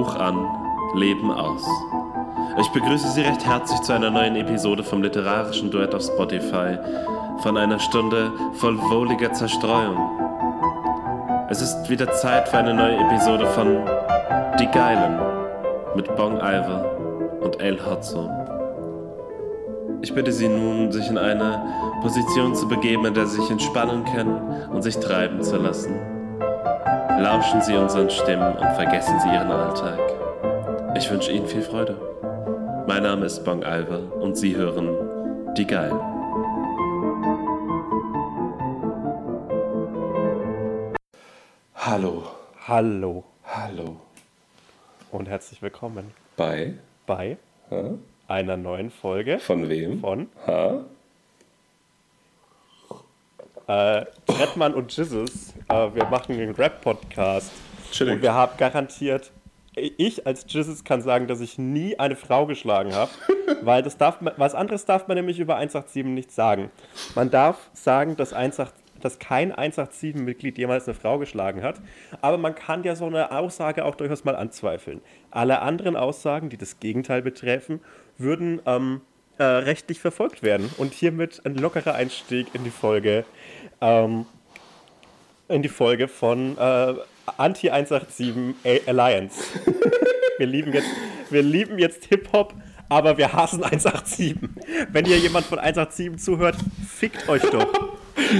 Buch an, Leben aus. Ich begrüße Sie recht herzlich zu einer neuen Episode vom literarischen Duett auf Spotify, von einer Stunde voll wohliger Zerstreuung. Es ist wieder Zeit für eine neue Episode von Die Geilen mit Bong Iver und El Hotzo. Ich bitte Sie nun, sich in eine Position zu begeben, in der Sie sich entspannen können und sich treiben zu lassen. Lauschen Sie unseren Stimmen und vergessen Sie Ihren Alltag. Ich wünsche Ihnen viel Freude. Mein Name ist Bong Alver und Sie hören Die Geil. Hallo. Hallo Hallo. und herzlich willkommen Bei? bei Ha? einer neuen Folge Von wem? von Ha? Äh, Trettmann und Jesus. Äh, wir machen einen Rap-Podcast und wir haben garantiert, ich als Jesus kann sagen, dass ich nie eine Frau geschlagen habe, weil das darf man, was anderes darf man nämlich über 187 nicht sagen. Man darf sagen, dass 187 dass kein 187-Mitglied jemals eine Frau geschlagen hat. Aber man kann ja so eine Aussage auch durchaus mal anzweifeln. Alle anderen Aussagen, die das Gegenteil betreffen, würden ähm, äh, rechtlich verfolgt werden. Und hiermit ein lockerer Einstieg in die Folge, ähm, in die Folge von äh, Anti-187 A- Alliance. wir, lieben jetzt, wir lieben jetzt Hip-Hop, aber wir hassen 187. Wenn hier jemand von 187 zuhört, fickt euch doch.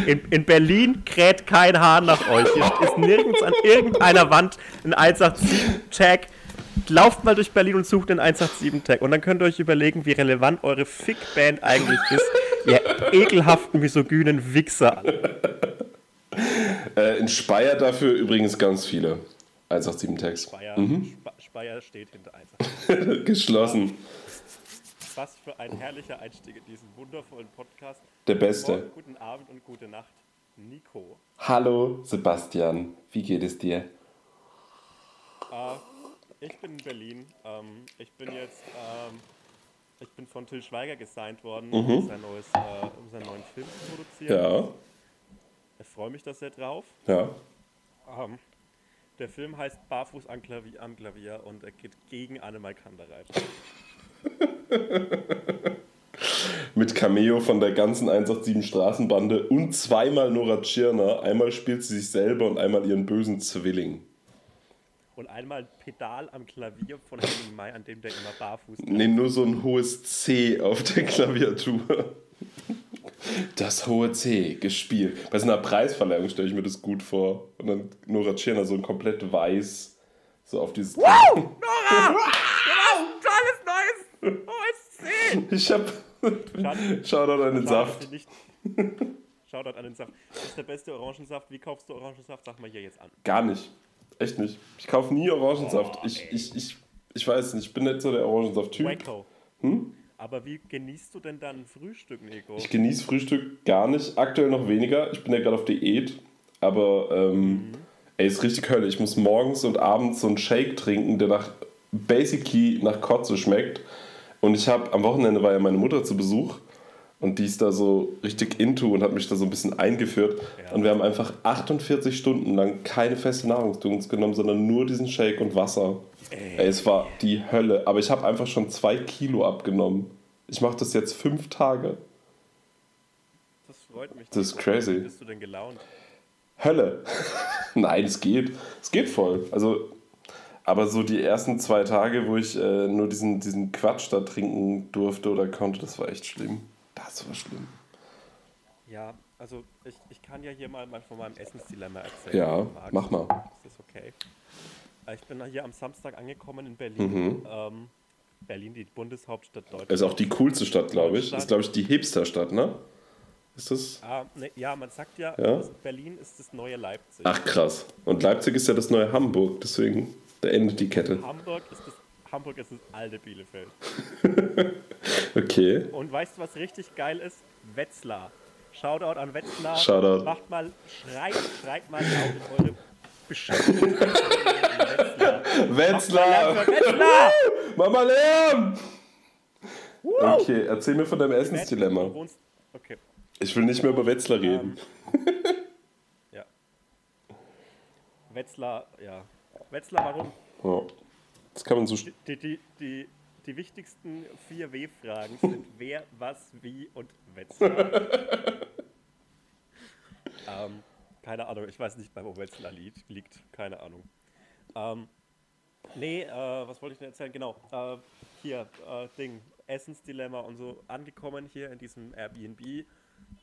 In, in Berlin kräht kein Hahn nach euch. Hier ist nirgends an irgendeiner Wand ein 187-Tag. Lauft mal durch Berlin und sucht den 187-Tag. Und dann könnt ihr euch überlegen, wie relevant eure Fick-Band eigentlich ist. Ihr ekelhaften, misogynen Wichser. Äh, in Speyer dafür übrigens ganz viele. 187 Tags. Speyer, Spe- Speyer steht hinter 187. Geschlossen. Was für ein herrlicher Einstieg in diesen wundervollen Podcast. Der Beste. Morgen, guten Abend und gute Nacht, Nico. Hallo Sebastian, wie geht es dir? Äh, ich bin in Berlin. Ähm, ich bin jetzt, ähm, ich bin von Till Schweiger gesigned worden, um, sein neues, äh, um seinen neuen Film zu produzieren. Ja, Ich freue mich da sehr drauf. ja. Ähm, der Film heißt Barfuß am Klavier, am Klavier und er geht gegen Annemal Kandereit. Mit Cameo von der ganzen 187 Straßenbande und zweimal Nora Tschirner. Einmal spielt sie sich selber und einmal ihren bösen Zwilling. Und einmal ein Pedal am Klavier von Henning May, an dem der immer barfuß Nee, nur so ein hohes C auf der Klaviatur. Das hohe C gespielt. Bei so einer Preisverleihung stelle ich mir das gut vor. Und dann Nora Tschirner so ein komplett weiß, so auf dieses. Tolles neues OSC! Ich hab. Shoutout an den Saft. Shoutout an den Saft. Das ist der beste Orangensaft. Wie kaufst du Orangensaft? Sag mal hier jetzt an. Gar nicht. Echt nicht. Ich kaufe nie Orangensaft. ich, ich, ich, ich weiß nicht, ich bin nicht so der Orangensaft-Typ. Waco. Aber wie genießt du denn dann Frühstück, Nico? Ich genieße Frühstück gar nicht. Aktuell noch weniger. Ich bin ja gerade auf Diät. Aber, ähm, ey, ist richtig Hölle. Ich muss morgens und abends so einen Shake trinken, der nach basically nach Kotze schmeckt. Und ich habe am Wochenende war ja meine Mutter zu Besuch. Und die ist da so richtig into und hat mich da so ein bisschen eingeführt. Ja. Und wir haben einfach 48 Stunden lang keine feste Nahrung zu uns genommen, sondern nur diesen Shake und Wasser. Ey, es war die Hölle. Aber ich habe einfach schon zwei Kilo abgenommen. Ich mache das jetzt fünf Tage. Das freut mich. Das ist crazy. Wie bist du denn gelaunt? Hölle. Nein, es geht. Es geht voll. Also, aber so die ersten zwei Tage, wo ich äh, nur diesen, diesen Quatsch da trinken durfte oder konnte, das war echt schlimm. Das war schlimm. Ja, also ich, ich kann ja hier mal, mal von meinem Essensdilemma erzählen. Ja, mach mal. Ist das okay? Äh, Ich bin hier am Samstag angekommen in Berlin. Ähm, Berlin, die Bundeshauptstadt Deutschlands. Mhm. Ist auch die coolste Stadt, glaube ich. Ist, glaube ich, die Hipster-Stadt, ne? Ist das? Ah, ne, ja, man sagt ja, Ja? Berlin ist das neue Leipzig. Ach, krass. Und Leipzig ist ja das neue Hamburg, deswegen, da endet die Kette. Hamburg ist das Hamburg ist das alte Bielefeld. Okay. Und weißt du, was richtig geil ist? Wetzlar. Shoutout an Wetzlar. Shoutout. Macht mal, schreit, schreit mal laut in eure beschissenen Wetzlar. Wetzlar! Macht mal Lärm Lärm! Okay, erzähl mir von deinem Essensdilemma. okay, Ich will nicht mehr über Wetzlar reden. ja. Wetzlar, ja. Wetzlar, warum? Ja. Das kann man so. Die, die, die, die wichtigsten vier W-Fragen sind wer, was, wie und Wetzlar. ähm, keine Ahnung, ich weiß nicht, wo Wetzlar liegt. Keine Ahnung. Ähm, nee, äh, was wollte ich denn erzählen? Genau, äh, hier, äh, Ding, Essensdilemma und so angekommen hier in diesem Airbnb.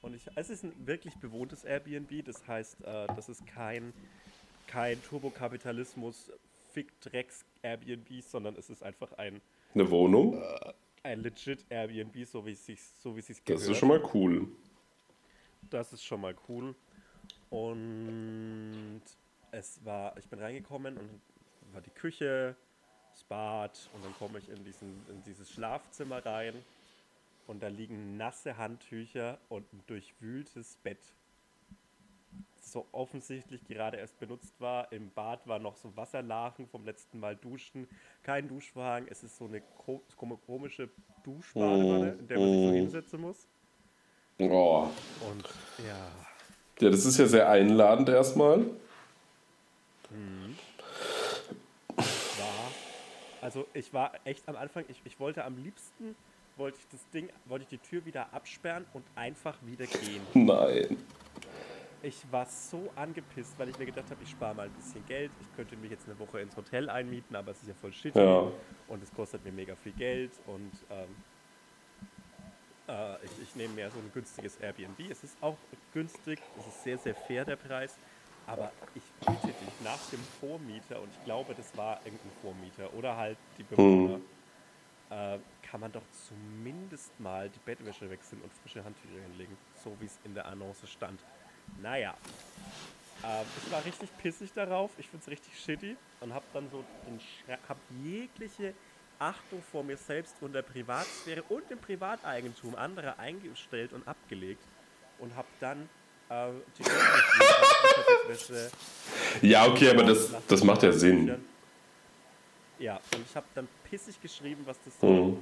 Und ich, es ist ein wirklich bewohntes Airbnb, das heißt, äh, das ist kein, kein Turbokapitalismus, Fick-Drecks Airbnb, sondern es ist einfach ein eine Wohnung? Ein legit Airbnb, so wie es sich so wie es gehört. Das ist schon mal cool. Das ist schon mal cool. Und es war, ich bin reingekommen und war die Küche, das Bad und dann komme ich in, diesen, in dieses Schlafzimmer rein und da liegen nasse Handtücher und ein durchwühltes Bett so offensichtlich gerade erst benutzt war. Im Bad war noch so Wasserlachen vom letzten Mal duschen. Kein Duschwagen. Es ist so eine komische Duschbadewanne, in der man sich so mm. hinsetzen muss. Oh. Und ja. Ja, das ist ja sehr einladend erstmal. Mhm. War, also ich war echt am Anfang, ich, ich wollte am liebsten, wollte ich das Ding, wollte ich die Tür wieder absperren und einfach wieder gehen. Nein ich war so angepisst, weil ich mir gedacht habe, ich spare mal ein bisschen Geld. Ich könnte mich jetzt eine Woche ins Hotel einmieten, aber es ist ja voll shit. Ja. Und es kostet mir mega viel Geld. Und ähm, äh, ich, ich nehme mehr so ein günstiges Airbnb. Es ist auch günstig, es ist sehr, sehr fair der Preis. Aber ich bitte dich nach dem Vormieter, und ich glaube, das war irgendein Vormieter oder halt die Bewohner, hm. äh, kann man doch zumindest mal die Bettwäsche wechseln und frische Handtücher hinlegen, so wie es in der Annonce stand. Naja. Ähm, ich war richtig pissig darauf. Ich finde es richtig shitty und habe dann so hab jegliche Achtung vor mir selbst und der Privatsphäre und dem Privateigentum anderer eingestellt und abgelegt und habe dann äh, die Wäsche. Ja, okay, aber das, das macht ja Sinn. Ja, und ich habe dann pissig geschrieben, was das soll. Mhm.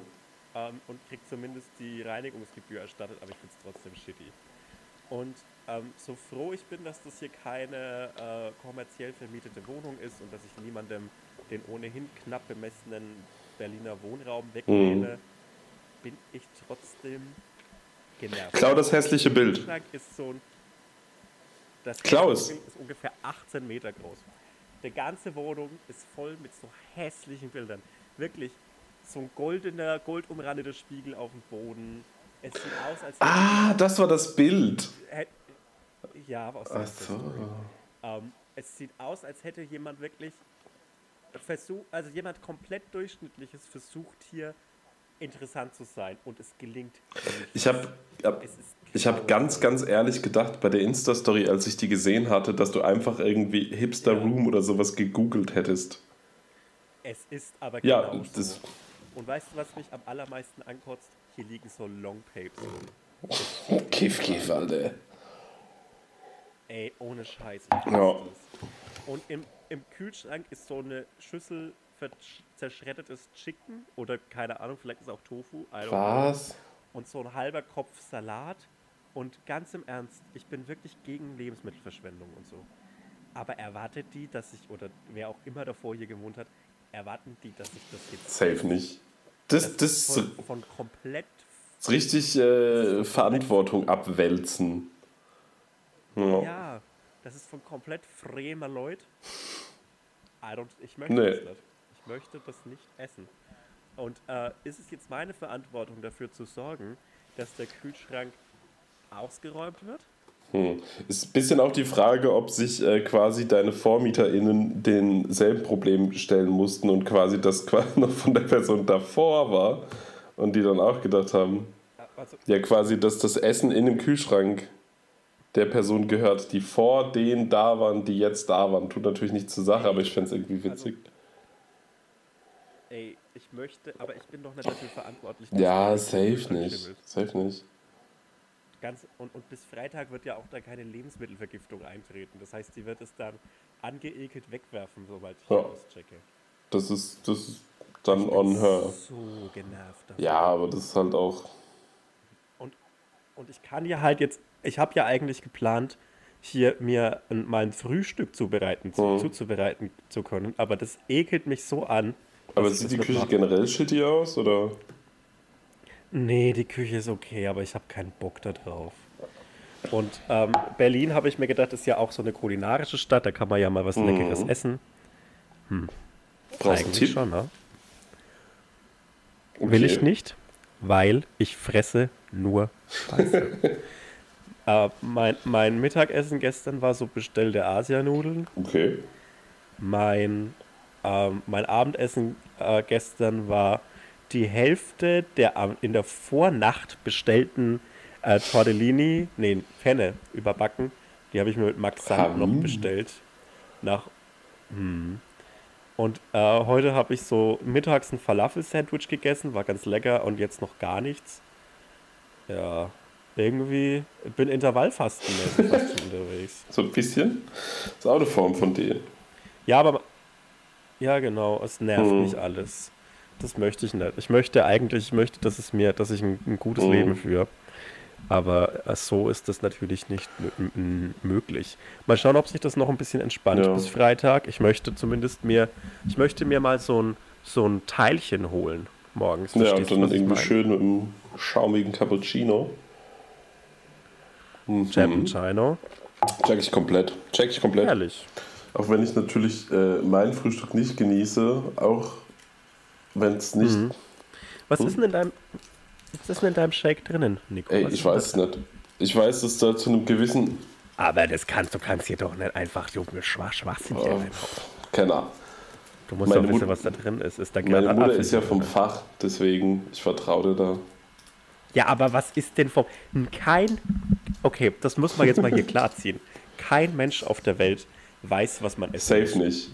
Ähm, und krieg zumindest die Reinigungsgebühr erstattet, aber ich finde es trotzdem shitty. Und ähm, so froh ich bin, dass das hier keine äh, kommerziell vermietete Wohnung ist und dass ich niemandem den ohnehin knapp bemessenen Berliner Wohnraum wegnehme, mhm. bin ich trotzdem genervt. Klau das hässliche Bild. Ist so ein, das Klaus. ist ungefähr 18 Meter groß. Die ganze Wohnung ist voll mit so hässlichen Bildern. Wirklich so ein goldener, goldumrandeter Spiegel auf dem Boden. Es sieht aus, als Ah, das war das Bild. Ja, aus Ach so. Ähm, es sieht aus, als hätte jemand wirklich versucht, also jemand komplett durchschnittliches versucht hier interessant zu sein und es gelingt. Nicht. Ich habe ich habe ganz, ganz ehrlich gedacht bei der Insta-Story, als ich die gesehen hatte, dass du einfach irgendwie Hipster ja. Room oder sowas gegoogelt hättest. Es ist aber genau ja, das so. Und weißt du, was mich am allermeisten ankotzt? Hier liegen so Longpapes. Oh, kiff, kiff, Alter. Ey, ohne Scheiß. Ja. Und im, im Kühlschrank ist so eine Schüssel zerschreddetes Chicken oder keine Ahnung, vielleicht ist auch Tofu. Was? Know. Und so ein halber Kopf Salat. Und ganz im Ernst, ich bin wirklich gegen Lebensmittelverschwendung und so. Aber erwartet die, dass ich, oder wer auch immer davor hier gewohnt hat, erwarten die, dass ich das jetzt. Safe nicht. Das, das, das von, von komplett. Richtig äh, Verantwortung abwälzen. Ja. ja. das ist von komplett fremer Leut. ich möchte nee. das nicht. Ich möchte das nicht essen. Und äh, ist es jetzt meine Verantwortung dafür zu sorgen, dass der Kühlschrank ausgeräumt wird? Hm. Ist ein bisschen auch die Frage, ob sich äh, quasi deine VormieterInnen denselben Problem stellen mussten und quasi das quasi noch von der Person davor war und die dann auch gedacht haben, also, ja quasi, dass das Essen in dem Kühlschrank der Person gehört, die vor denen da waren, die jetzt da waren. Tut natürlich nicht zur Sache, aber ich fände es irgendwie witzig. Also, ey, ich möchte, aber ich bin doch nicht dafür verantwortlich. Ja, safe nicht. Safe nicht. Ganz, und, und bis Freitag wird ja auch da keine Lebensmittelvergiftung eintreten. Das heißt, sie wird es dann angeekelt wegwerfen, sobald ich ja. auschecke. Das ist, das ist dann on her. So genervt. Davon. Ja, aber das ist halt auch. Und, und ich kann ja halt jetzt ich habe ja eigentlich geplant, hier mir ein, mal ein Frühstück zubereiten, zu, mhm. zuzubereiten zu können, aber das ekelt mich so an, Aber sieht die Küche generell shitty aus, oder? Nee, die Küche ist okay, aber ich habe keinen Bock da drauf. Und ähm, Berlin, habe ich mir gedacht, ist ja auch so eine kulinarische Stadt, da kann man ja mal was Leckeres essen. Brauchst du einen Eigentlich Tipp? schon, ne? Okay. Will ich nicht, weil ich fresse nur Scheiße. äh, mein, mein Mittagessen gestern war so bestellte Asianudeln. Okay. Mein, ähm, mein Abendessen äh, gestern war die Hälfte der in der Vornacht bestellten äh, Tortellini, nee, Penne überbacken. Die habe ich mir mit Max Sand noch bestellt. Nach. Hm. Und äh, heute habe ich so mittags ein Falafel-Sandwich gegessen, war ganz lecker und jetzt noch gar nichts. Ja, irgendwie ich bin Intervallfastenmäßig fast unterwegs. So ein bisschen. Das ist auch eine Form von dir. Ja, aber. Ja, genau, es nervt Mhm. mich alles. Das möchte ich nicht. Ich möchte eigentlich, ich möchte, dass es mir, dass ich ein, ein gutes Mhm. Leben führe. Aber äh, so ist das natürlich nicht möglich. Mal schauen, ob sich das noch ein bisschen entspannt Ja. bis Freitag. Ich möchte zumindest mir, ich möchte mir mal so ein, so ein Teilchen holen morgens. Ja, und dann irgendwie schön mit einem schaumigen Cappuccino. Mhm. Cappuccino. Check ich komplett. Check ich komplett. Herrlich. Auch wenn ich natürlich äh, mein Frühstück nicht genieße, auch wenn es nicht. Was Hm? ist denn in deinem, was ist denn in deinem Shake drinnen, Nico? Ey, ich weiß es nicht. Ich weiß, dass da zu einem gewissen. Aber das kannst du kannst hier doch nicht einfach Junge schwach Schwachsinn hier Oh, reinhauen. keine Ahnung. Du musst meine doch wissen, Mut- was da drin ist. Ist da Meine Mutter ist ja drin? vom Fach, deswegen ich vertraue dir da. Ja, aber was ist denn vom. Kein. Okay, das muss man jetzt mal hier klarziehen. Kein Mensch auf der Welt weiß, was man essen Safe muss. nicht.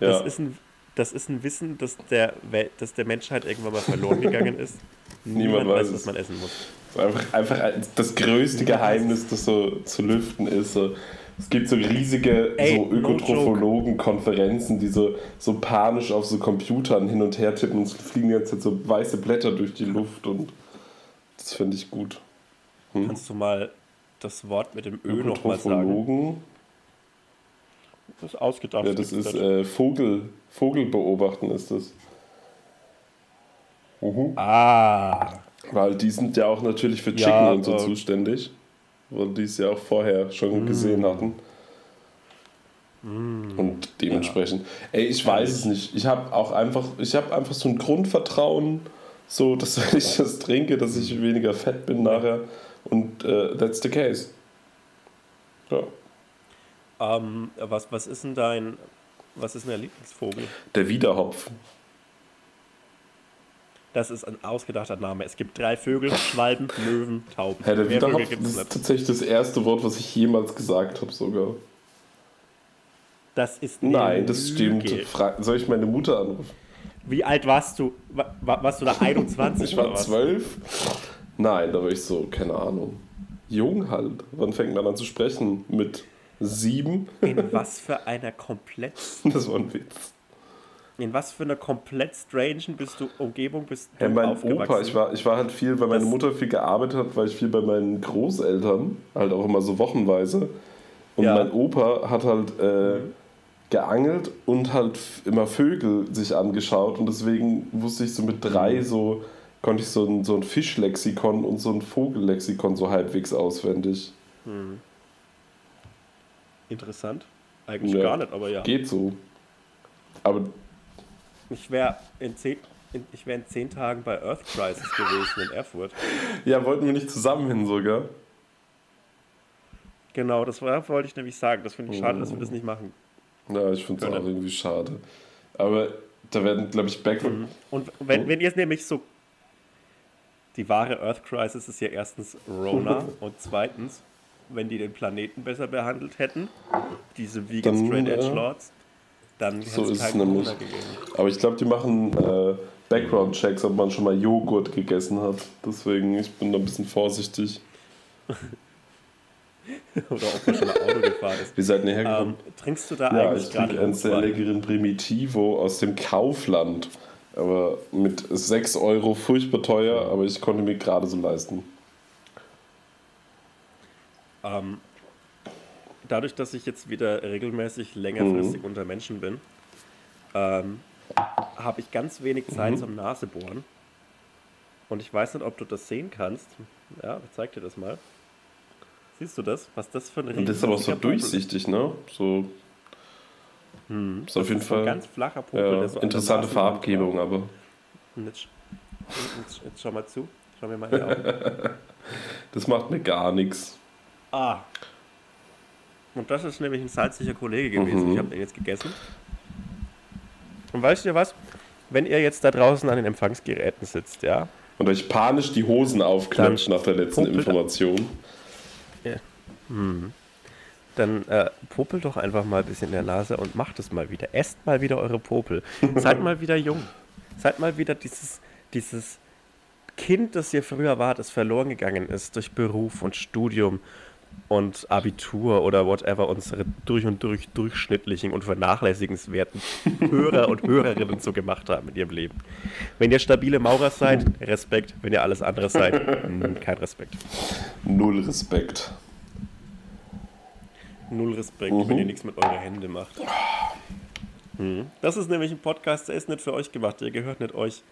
Das, Ja, ist ein, das ist ein Wissen, das der, Welt, das der Menschheit irgendwann mal verloren gegangen ist. Niemand weiß es. was man essen muss. einfach, einfach das größte Geheimnis, das so zu lüften ist. So, es gibt so riesige Ey, so Ökotrophologen-Konferenzen, die so, so panisch auf so Computern hin und her tippen und es fliegen die ganze Zeit so weiße Blätter durch die Luft und das finde ich gut. Kannst du mal das Wort mit dem Ö nochmal sagen? Das ist ausgedacht. ja, das ist äh, Vogel, Vogelbeobachten ist das. Mhm. Ah. Weil die sind ja auch natürlich für Chicken Ja, und so äh, zuständig. Weil die es ja auch vorher schon gesehen hatten. Und dementsprechend. Ey, ich weiß es nicht. Ich habe auch einfach, ich habe einfach so ein Grundvertrauen, so dass wenn ich das trinke, dass ich weniger fett bin nachher. Und äh, that's the case. Ja. Ähm, was, was ist denn dein. Was ist denn der Lieblingsvogel? Der Wiederhopf. Das ist ein ausgedachter Name. Es gibt drei Vögel, Schwalben, Möwen, Tauben. Hey, der Mehr Wiederhopf das ist tatsächlich das erste Wort, was ich jemals gesagt habe sogar. Das ist Nein, das stimmt. Lüge. Fra Soll ich meine Mutter anrufen? Wie alt warst du? Wa- wa- Warst du da 21 Ich war was? zwölf. Nein, da war ich so, keine Ahnung. Jung halt. Wann fängt man an zu sprechen? Mit sieben? In was für einer komplett, Das war ein Witz. in was für einer komplett strangen bist du Umgebung bist du Ja, mein aufgewachsen? Opa, ich war, ich war halt viel, weil meine Das- Mutter viel gearbeitet hat, war ich viel bei meinen Großeltern, halt auch immer so wochenweise. Und Ja. mein Opa hat halt äh, geangelt und halt immer Vögel sich angeschaut und deswegen wusste ich so mit drei Mhm. so, konnte ich so ein, so ein Fischlexikon und so ein Vogellexikon so halbwegs auswendig. Interessant. Eigentlich Ja. gar nicht, aber ja. Geht so. Aber Ich wäre in, zehn- ich wär in zehn Tagen bei Earth Crisis gewesen in Erfurt. ja, wollten wir nicht zusammen hin sogar? Genau, das wollte ich nämlich sagen. Das finde ich schade, dass wir das Oh. nicht machen. Ja, ich finde es auch irgendwie schade. Aber da werden, glaube ich, Back Und wenn, wenn ihr es nämlich so. Die wahre Earth Crisis ist ja erstens Rona und zweitens, wenn die den Planeten besser behandelt hätten, diese Vegan Dann, Straight Edge äh, Lords, dann hätte so ist es keinen nämlich. Corona gegeben. Aber ich glaube, die machen äh, Background-Checks, ob man schon mal Joghurt gegessen hat. Deswegen, ich bin da ein bisschen vorsichtig. Oder ob man schon mal Auto gefahren ist. Wie seid ihr hergekommen? Ähm, trinkst du da ja, eigentlich ich gerade trinke einen sehr leckeren Primitivo aus dem Kaufland. Aber mit 6 Euro furchtbar teuer, aber ich konnte mir gerade so leisten. Ähm, dadurch, dass ich jetzt wieder regelmäßig längerfristig Mhm. unter Menschen bin, ähm, habe ich ganz wenig Zeit zum Nasebohren. Und ich weiß nicht, ob du das sehen kannst. Ja, ich zeig dir das mal. Siehst du das? Was das für ein Und das ist aber so Popel durchsichtig, ne? So. ist auf jeden ist ein Fall ganz flacher Popel. ja, so interessante Farbgebung, aber. Jetzt, jetzt, jetzt schau mal zu. Schau mir mal die Augen. Das macht mir gar nichts. Ah. Und das ist nämlich ein salziger Kollege gewesen. Mhm. Ich habe den jetzt gegessen. Und weißt du was? Wenn ihr jetzt da draußen an den Empfangsgeräten sitzt, ja, Und euch panisch die Hosen aufklatscht nach der letzten popelt- Information. dann äh, popelt doch einfach mal ein bisschen in der Nase und macht es mal wieder. Esst mal wieder eure Popel. Seid mal wieder jung. Seid mal wieder dieses, dieses Kind, das ihr früher wart, das verloren gegangen ist durch Beruf und Studium und Abitur oder whatever unsere durch und durch durchschnittlichen und vernachlässigenswerten Hörer und Hörerinnen so gemacht haben in ihrem Leben. Wenn ihr stabile Maurer seid, Respekt. Wenn ihr alles andere seid, mm, kein Respekt. Null Respekt. Null Respekt, Mhm. wenn ihr nichts mit euren Händen macht. Hm. Das ist nämlich ein Podcast, der ist nicht für euch gemacht. Der gehört nicht euch,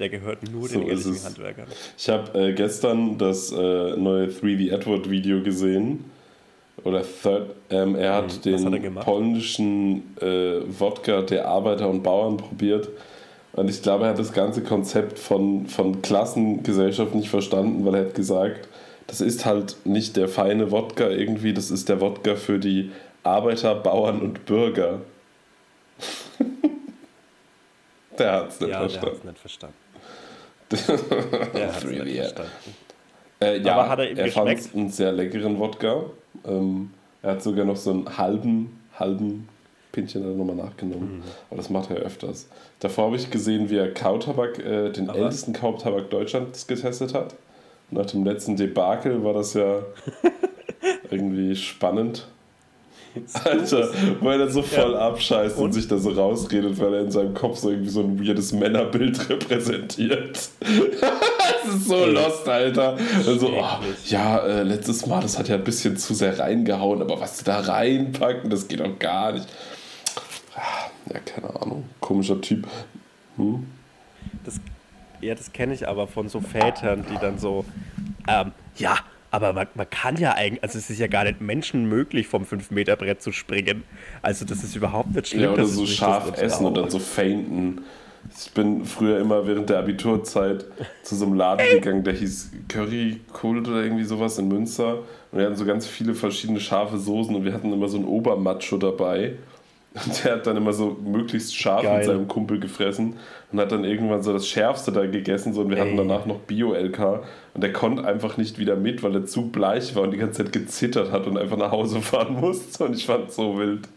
der gehört nur So den ehrlichen. Handwerkern. Ich habe äh, gestern das äh, neue 3D Edward Video gesehen. Oder Third, ähm, er hat. Was den hat er polnischen äh, Wodka der Arbeiter und Bauern probiert. Und ich glaube, er hat das ganze Konzept von, von Klassengesellschaft nicht verstanden, weil er hat gesagt, das ist halt nicht der feine Wodka irgendwie, das ist der Wodka für die Arbeiter, Bauern und Bürger. der hat es nicht Ja, nicht verstanden. Der. Äh, ja, Aber hat er ihm fand einen sehr leckeren Wodka. Ähm, er hat sogar noch so einen halben, halben Pinchen dann nochmal nachgenommen. Mhm. Aber das macht er öfters. Davor habe ich gesehen, wie er Kautabak, äh, den Aber- ältesten Kautabak Deutschlands getestet hat. Nach dem letzten Debakel war das ja irgendwie spannend. Alter, weil er so voll abscheißt und, Und? sich da so rausredet, weil er in seinem Kopf so irgendwie so ein weirdes Männerbild repräsentiert. das ist so Ey. lost, Alter. Also, oh, ja, äh, letztes Mal, das hat ja ein bisschen zu sehr reingehauen, aber was sie da reinpacken, das geht doch gar nicht. Ah, Ja, keine Ahnung. Komischer Typ. Das, ja, das kenne ich aber von so Vätern, die dann so, ähm, ja, aber man, man kann ja eigentlich, also es ist ja gar nicht menschenmöglich, vom 5-Meter-Brett zu springen. Also das ist überhaupt nicht schlimm. Ja, oder dass so scharf essen und dann so feinten. Ich bin früher immer während der Abiturzeit zu so einem Laden gegangen, der hieß Curry Kult oder irgendwie sowas in Münster. Und wir hatten so ganz viele verschiedene scharfe Soßen und wir hatten immer so einen Obermacho dabei. Und der hat dann immer so möglichst scharf Geil. mit seinem Kumpel gefressen und hat dann irgendwann so das Schärfste da gegessen. So, und wir hatten Ey. danach noch Bio-LK. Und der konnte einfach nicht wieder mit, weil er zu bleich war und die ganze Zeit gezittert hat und einfach nach Hause fahren musste. Und ich fand es so wild.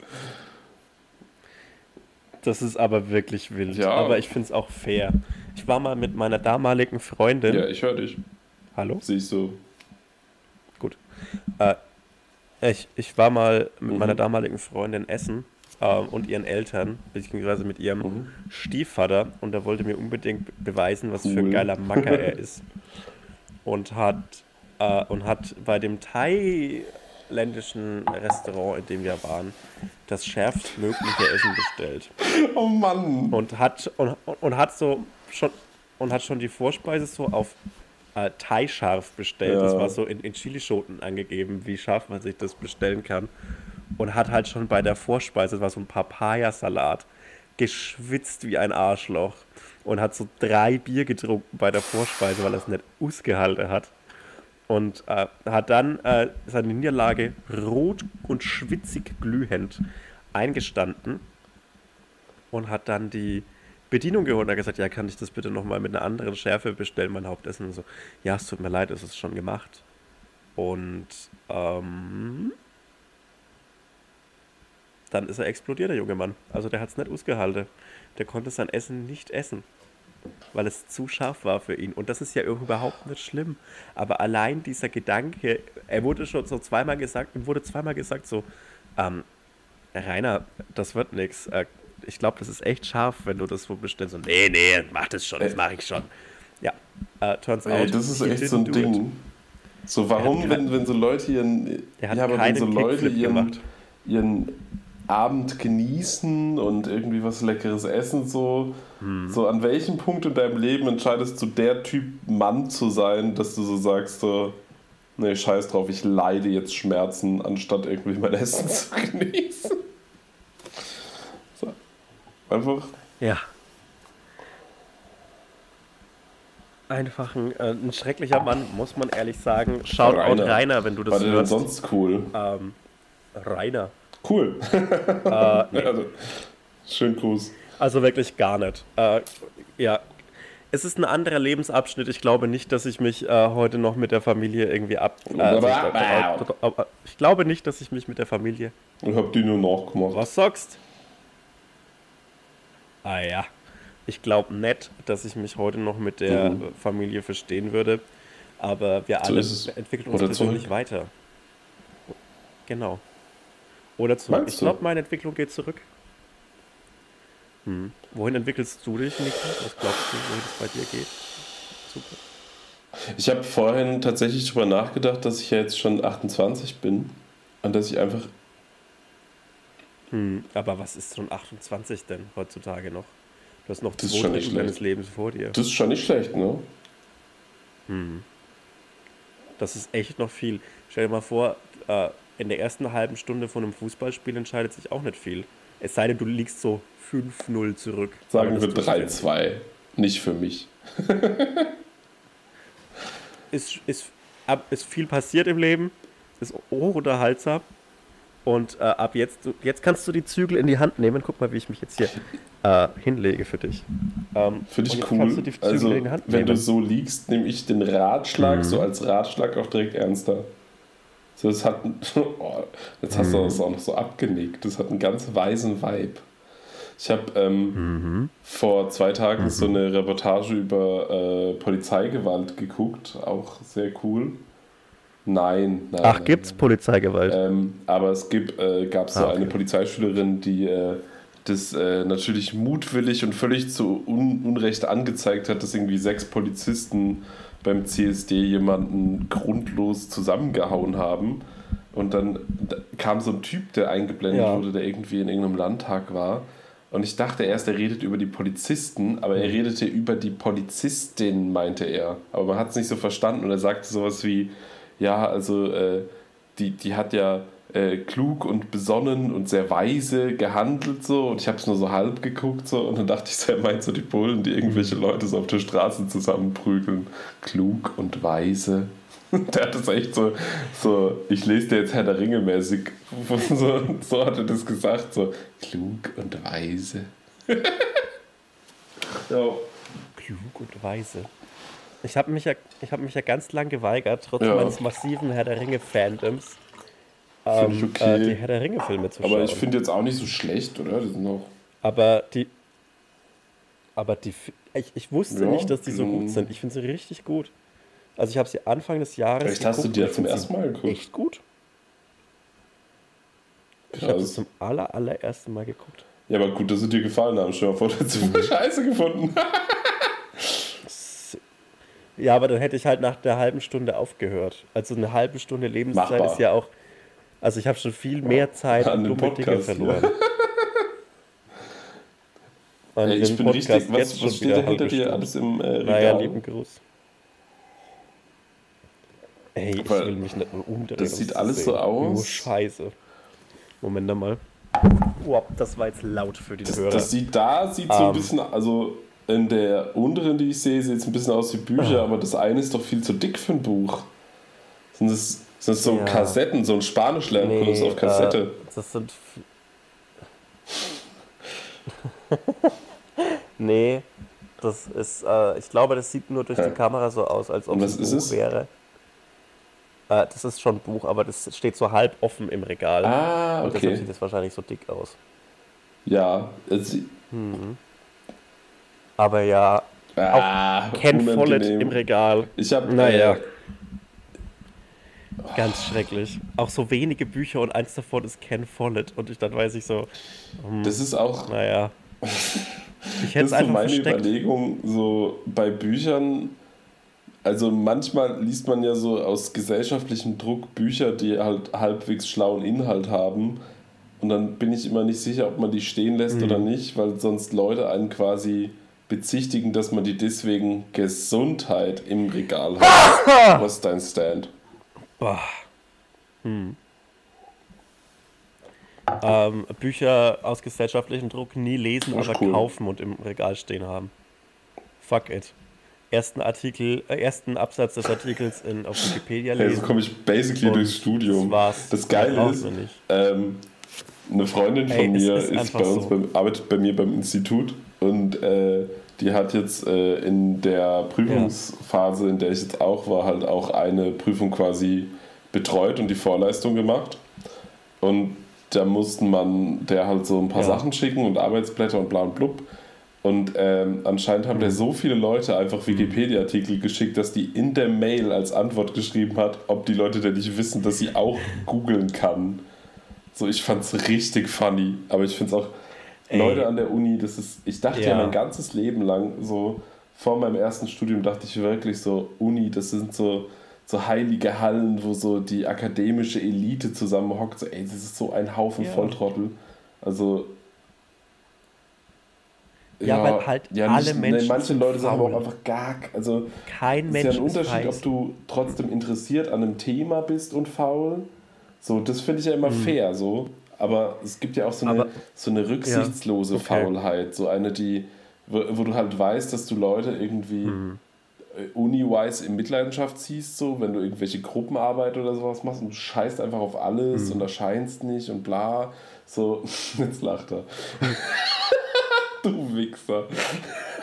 Das ist aber wirklich wild. Ja. Aber ich finde es auch fair. Ich war mal mit meiner damaligen Freundin. Ja, ich höre dich. Hallo? Sehe ich so. Gut. Äh, ich, ich war mal mit Mhm. meiner damaligen Freundin essen ähm, und ihren Eltern, beziehungsweise mit ihrem Mhm. Stiefvater und er wollte mir unbedingt be- beweisen, was für ein Cool. geiler Macker er ist. Und hat, äh, und hat bei dem thailändischen Restaurant, in dem wir waren, das schärfstmögliche Essen bestellt. Oh Mann. Und hat, und, und hat so schon und hat schon die Vorspeise so auf äh, Thai-scharf bestellt. Das Ja. war so in, in Chilischoten angegeben, wie scharf man sich das bestellen kann. Und hat halt schon bei der Vorspeise, das war so ein Papayasalat, geschwitzt wie ein Arschloch. Und hat so drei Bier getrunken bei der Vorspeise, weil er es nicht ausgehalten hat. Und äh, hat dann äh, seine Niederlage rot und schwitzig glühend eingestanden und hat dann die Bedienung geholt und hat gesagt, ja, kann ich das bitte nochmal mit einer anderen Schärfe bestellen, mein Hauptessen? Und so, ja, es tut mir leid, es ist schon gemacht. Und ähm, dann ist er explodiert, der junge Mann. Also der hat es nicht ausgehalten. Der konnte sein Essen nicht essen, weil es zu scharf war für ihn. Und das ist ja überhaupt nicht schlimm. Aber allein dieser Gedanke, er wurde schon so zweimal gesagt, ihm wurde zweimal gesagt so, ähm, Rainer, das wird nix. Äh, ich glaube, das ist echt scharf, wenn du das so bestellst. Und nee, nee, mach das schon, das Ey. mache ich schon. Ja, äh, turns Ey, out. das ist echt so ein do it. Ding. So, warum, wenn, wenn so Leute ihren. Er hat ja, aber wenn so Leute ihren, gemacht. ihren Abend genießen und irgendwie was Leckeres essen, so. So, an welchem Punkt in deinem Leben entscheidest du, der Typ Mann zu sein, dass du so sagst, so, nee, scheiß drauf, ich leide jetzt Schmerzen, anstatt irgendwie mein Essen zu genießen. So. Einfach. Ja. Einfach ein, äh, ein schrecklicher Mann, muss man ehrlich sagen. Schaut out Rainer. Rainer, wenn du das War der denn hörst. sonst cool? Ähm, Rainer. Cool. Äh, nee, also, schön Gruß. also wirklich gar nicht. Äh, ja. Es ist ein anderer Lebensabschnitt. Ich glaube nicht, dass ich mich äh, heute noch mit der Familie irgendwie ab. Äh, also ich, glaub, äh, ich glaube nicht, dass ich mich mit der Familie. Und hab die nur nachgemacht. Was sagst? Ah ja. Ich glaube nicht, dass ich mich heute noch mit der Mhm. Familie verstehen würde. Aber wir So alle es. entwickeln uns persönlich weiter. Genau. Oder zurück. Meinst Ich glaube, meine Entwicklung geht zurück. Hm. Wohin entwickelst du dich, Nico? Was glaubst du, wohin es bei dir geht? Super. Ich habe vorhin tatsächlich darüber nachgedacht, dass ich ja jetzt schon 28 bin und dass ich einfach. Hm. Aber was ist schon 28 denn heutzutage noch? Du hast noch Das zwei Drittel deines. Lebens vor dir. Das ist schon nicht schlecht, ne? Das ist echt noch viel. Stell dir mal vor, äh, in der ersten halben Stunde von einem Fußballspiel entscheidet sich auch nicht viel. Es sei denn, du liegst so 5-0 zurück. Sagen wir das tust du ja 3-2. Nicht für mich. ist, ist, ab, ist viel passiert im Leben, ist hochunterhaltsam. Und äh, ab jetzt, du- jetzt kannst du die Zügel in die Hand nehmen. Guck mal, wie ich mich jetzt hier äh, hinlege für dich. Ähm, Finde ich du cool. die Zügel Also, in die Hand wenn du nehmen. so liegst, nehme ich den Ratschlag Mhm. so als Ratschlag auch direkt ernster. So, das hat. Oh, jetzt hast Mhm. du das auch noch so abgenickt. Das hat einen ganz weisen Vibe. Ich habe ähm, Mhm. vor zwei Tagen so eine Reportage über äh, Polizeigewalt geguckt. Auch sehr cool. Nein, nein. Ach, nein, gibt's nein. Polizeigewalt? Ähm, aber es gibt, äh, gab so Ah, okay. eine Polizeischülerin, die äh, das äh, natürlich mutwillig und völlig zu un Unrecht angezeigt hat, dass irgendwie sechs Polizisten beim CSD jemanden grundlos zusammengehauen haben. Und dann da kam so ein Typ, der eingeblendet Ja. wurde, der irgendwie in irgendeinem Landtag war. Und ich dachte erst, er redet über die Polizisten, aber Mhm. er redete über die Polizistin, meinte er. Aber man hat es nicht so verstanden und er sagte sowas wie, ja, also äh, die, die hat ja äh, klug und besonnen und sehr weise gehandelt so und ich habe es nur so halb geguckt so und dann dachte ich so, er meint so die Bullen, die irgendwelche Leute so auf der Straße zusammenprügeln. Klug und weise. Der hat das echt so, so, ich lese dir jetzt Herr der Ringe mäßig, so, so hat er das gesagt, so klug und weise. ja. Klug und weise. Ich habe mich, ja, ich hab mich ja ganz lang geweigert, trotz Ja. meines massiven Herr der Ringe-Fandoms, ähm, okay. äh, die Herr der Ringe-Filme zu schauen. Aber ich finde jetzt auch nicht so schlecht, oder? Die sind auch. Aber die. Aber die. Ich, ich wusste Ja, nicht, dass die so gut sind. Ich finde sie richtig gut. Also, ich habe sie Anfang des Jahres. Echt, hast du die ja zum ersten Mal geguckt? Echt gut. Ich habe sie zum aller, allerersten Mal geguckt. Ja, aber gut, dass sie dir gefallen haben. Stell dir mal vor, du super Scheiße gefunden. Ja, aber dann hätte ich halt nach der halben Stunde aufgehört. Also eine halbe Stunde Lebenszeit Machbar. ist ja auch. Also ich habe schon viel mehr Zeit An dumme Dinge Podcast, verloren. An Ey, ich bin Podcast richtig. Was, jetzt schon was steht da hinter dir alles im äh, Regal? Naja, lieben Gruß. Ey, ich will mich nicht nur umdrehen. das um sieht alles sehen. so aus. Nur Scheiße. Moment mal. Wow, das war jetzt laut für die Das, Hörer. das sieht da sieht so ein Ähm. bisschen, also in der unteren, die ich sehe, sieht es ein bisschen aus wie Bücher, Ah. aber das eine ist doch viel zu dick für ein Buch. Sind das, sind das so Ja. Kassetten, so ein Spanisch-Lernkurs auf Kassette? Äh, das sind. nee, das ist. Äh, ich glaube, das sieht nur durch Hä? die Kamera so aus, als ob es ein Buch es? wäre. Äh, das ist schon ein Buch, aber das steht so halb offen im Regal. Ah, Und deshalb okay. sieht es wahrscheinlich so dick aus. Ja, es, Aber ja, ah, Ken Follett unangenehm. im Regal. Ich habe Naja. äh, Ganz schrecklich. Auch so wenige Bücher und eins davon ist Ken Follett. Und ich, dann weiß ich so, das ist auch naja. Ich hätte Das es ist so einfach meine versteckt. Überlegung, so bei Büchern, also manchmal liest man ja so aus gesellschaftlichem Druck Bücher, die halt halbwegs schlauen Inhalt haben. Und dann bin ich immer nicht sicher, ob man die stehen lässt Mhm. oder nicht, weil sonst Leute einen quasi bezichtigen, dass man die deswegen Gesundheit im Regal hat. Was ist dein Stand? Boah. Hm. Ähm, Bücher aus gesellschaftlichem Druck nie lesen, aber cool. kaufen und im Regal stehen haben. Fuck it. Ersten Artikel, äh, ersten Absatz des Artikels in, auf Wikipedia so lesen. komme ich basically durchs Studium. das war's. Das Geile ist, ähm, eine Freundin von Ey, mir ist ist, bei uns so. beim, arbeitet bei mir beim Institut und äh, die hat jetzt äh, in der Prüfungsphase, in der ich jetzt auch war, halt auch eine Prüfung quasi betreut und die Vorleistung gemacht. Und da mussten man der halt so ein paar Ja. Sachen schicken und Arbeitsblätter und bla und blub. Und ähm, anscheinend haben der Mhm. so viele Leute einfach Wikipedia-Artikel geschickt, dass die in der Mail als Antwort geschrieben hat, ob die Leute denn nicht wissen, dass sie auch googeln kann. So, ich fand's richtig funny. Aber ich find's auch, Ey. Leute an der Uni, das ist, ich dachte ja. Ja. mein ganzes Leben lang, so vor meinem ersten Studium dachte ich wirklich so, Uni, das sind so, so heilige Hallen, wo so die akademische Elite zusammenhockt. So, ey, das ist so ein Haufen Ja. Volltrottel. Also. Ja, weil halt alle Menschen manche sind Leute sagen faul. auch einfach gar. Also, Kein es Mensch ist ja ein Unterschied, ob du trotzdem interessiert an einem Thema bist und faul. So, das finde ich ja immer fair so. Aber es gibt ja auch so eine. Aber- so eine rücksichtslose okay. Faulheit. So eine, die, wo, wo du halt weißt, dass du Leute irgendwie Mhm. uni-wise in Mitleidenschaft ziehst, so, wenn du irgendwelche Gruppenarbeit oder sowas machst und du scheißt einfach auf alles Mhm. und erscheinst nicht und bla. So, jetzt lacht er. du Wichser.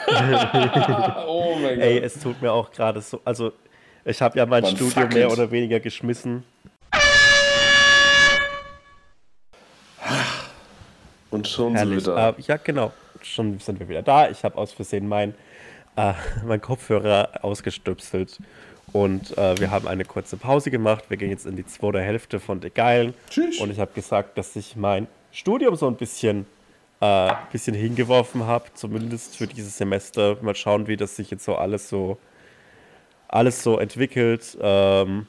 oh mein Gott. Ey, es tut mir auch gerade so. Also, ich habe ja mein Mann, Studium mehr it. oder weniger geschmissen. Und schon Herrlich. sind wir da. Äh, ja, genau. Schon sind wir wieder da. Ich habe aus Versehen mein, äh, mein Kopfhörer ausgestöpselt. Und äh, wir haben eine kurze Pause gemacht. Wir gehen jetzt in die zweite Hälfte von De Geilen. Tschüss. Und ich habe gesagt, dass ich mein Studium so ein bisschen, äh, bisschen hingeworfen habe. Zumindest für dieses Semester. Mal schauen, wie das sich jetzt so alles so, alles so entwickelt. Ähm,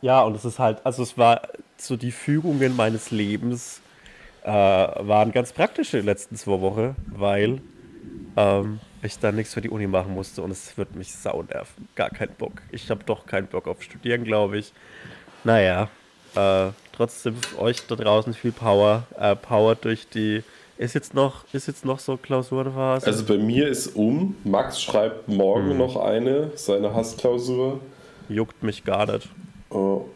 ja, und es ist halt, also es war so die Fügungen meines Lebens äh, waren ganz praktisch in den letzten zwei Wochen, weil ähm, ich dann nichts für die Uni machen musste und es wird mich sau nerven. Gar keinen Bock. Ich habe doch keinen Bock auf Studieren, glaube ich. Naja, äh, trotzdem euch da draußen viel Power. Äh, Power durch die. Ist jetzt noch, ist jetzt noch so Klausurphase? Also bei mir ist um. Max schreibt morgen Mhm. noch eine, seine Hassklausur. Juckt mich gar nicht. Oh.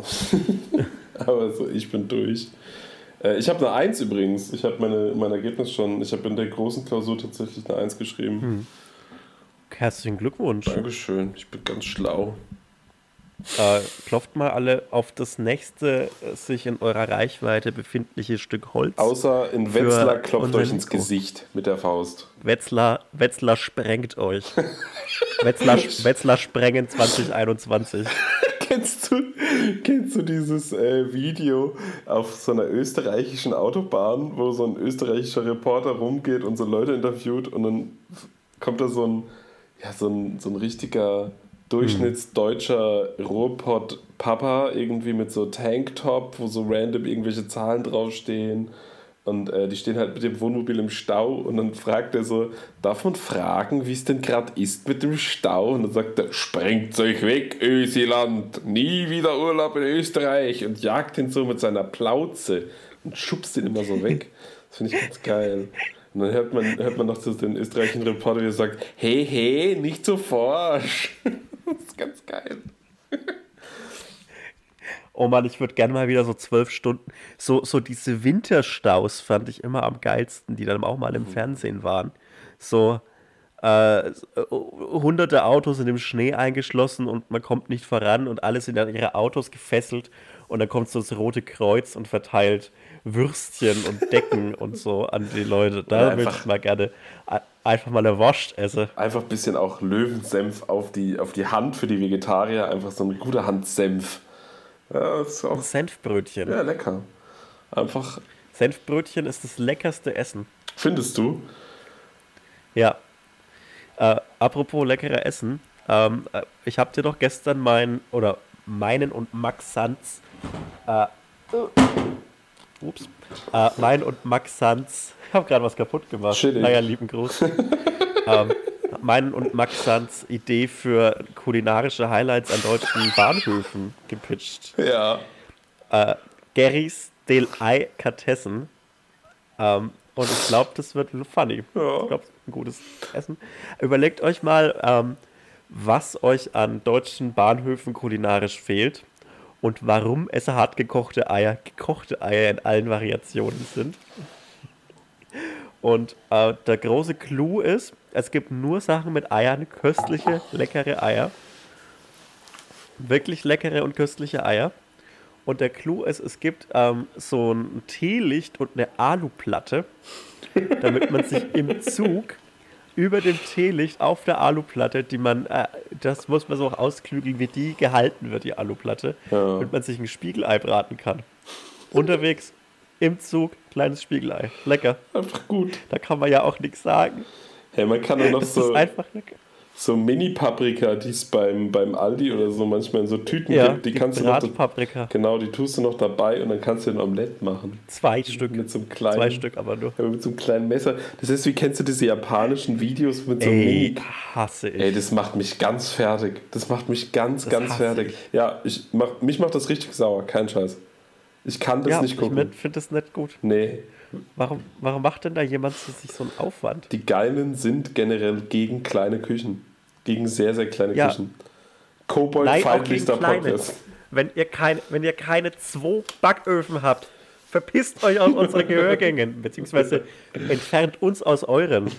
Aber so, ich bin durch. Äh, Ich habe eine Eins übrigens. Ich habe meine, mein Ergebnis schon. Ich habe in der großen Klausur tatsächlich eine Eins geschrieben. Hm. Herzlichen Glückwunsch. Dankeschön. Ich bin ganz schlau. Äh, klopft mal alle auf das nächste äh, sich in eurer Reichweite befindliche Stück Holz. Außer in Wetzlar klopft euch ins. Gesicht mit der Faust. Wetzlar, Wetzlar sprengt euch. Wetzlar, Wetzlar sprengen 2021. Kennst du, kennst du dieses äh, Video auf so einer österreichischen Autobahn, wo so ein österreichischer Reporter rumgeht und so Leute interviewt und dann kommt da so ein, ja, so ein, so ein richtiger durchschnittsdeutscher Ruhrpott-Papa irgendwie mit so Tanktop, wo so random irgendwelche Zahlen draufstehen und äh, die stehen halt mit dem Wohnmobil im Stau und dann fragt er so, darf man fragen, wie es denn gerade ist mit dem Stau? Und dann sagt er, sprengt euch weg, Ösiland, nie wieder Urlaub in Österreich und jagt ihn so mit seiner Plauze und schubst ihn immer so weg. Das finde ich ganz geil. Und dann hört man, hört man noch so den österreichischen Reporter, der sagt, hey, hey, nicht so forsch. Das ist ganz geil. Oh Mann, ich würde gerne mal wieder so zwölf Stunden. So, so diese Winterstaus fand ich immer am geilsten, die dann auch mal im Fernsehen waren. So äh, hunderte Autos in dem Schnee eingeschlossen und man kommt nicht voran und alle sind an ihre Autos gefesselt und dann kommt so das Rote Kreuz und verteilt Würstchen und Decken und so an die Leute. Da würde ich mal gerne einfach mal eine Wurst essen. Einfach ein bisschen auch Löwensenf auf die, auf die Hand für die Vegetarier. Einfach so eine gute Hand Senf. Ja, ist auch Senfbrötchen. ja, lecker. Einfach, Senfbrötchen ist das leckerste Essen. findest du? Ja. Äh, apropos leckerer Essen. Ähm, äh, ich habe dir doch gestern mein, oder meinen und Max Sanz, äh, ups, äh, mein und Max Sanz, ich habe gerade was kaputt gemacht. Chillig. Naja, lieben Gruß. ähm, mein und Max Sanz Idee für kulinarische Highlights an deutschen Bahnhöfen gepitcht. Ja. Garys Delikatessen. Ähm, und ich glaube, das wird funny. Ja. Ich glaube, ein gutes Essen. Überlegt euch mal, ähm, was euch an deutschen Bahnhöfen kulinarisch fehlt und warum es hart gekochte Eier, gekochte Eier in allen Variationen sind. Und äh, der große Clou ist, es gibt nur Sachen mit Eiern, köstliche, leckere Eier. Wirklich leckere und köstliche Eier. Und der Clou ist, es gibt ähm, so ein Teelicht und eine Aluplatte, damit man sich im Zug über dem Teelicht auf der Aluplatte, die man, äh, das muss man so auch ausklügeln, wie die gehalten wird, die Aluplatte, Ja. damit man sich ein Spiegelei braten kann. Unterwegs, im Zug, kleines Spiegelei. Lecker. Einfach gut. Da kann man ja auch nichts sagen. Hey, man kann doch noch Das so, einfach so Mini-Paprika, die es beim, beim Aldi oder so manchmal in so Tüten Ja, gibt, die, die kannst du noch. Bratpaprika. Genau, die tust du noch dabei und dann kannst du ein Omelett machen. Zwei Stück. Mit so einem kleinen. Zwei Stück aber nur. Ja, mit so einem kleinen Messer. Das ist wie kennst du diese japanischen Videos mit so Ey, Mini. hasse ich. Ey, das macht mich ganz fertig. Das macht mich ganz, Das ganz fertig. ich. Ja, ich mach, mich macht das richtig sauer, kein Scheiß. Ich kann das ja, nicht ich gucken. finde das nicht gut. Nee. Warum, warum macht denn da jemand sich so einen Aufwand? Die Geilen sind generell gegen kleine Küchen. Gegen sehr, sehr kleine Ja. Küchen. Kobold Nein, auch gegen feindlichster kleine. Podcast. Wenn ihr, kein, wenn ihr keine zwei Backöfen habt, verpisst euch aus unseren Gehörgängen, beziehungsweise entfernt uns aus euren.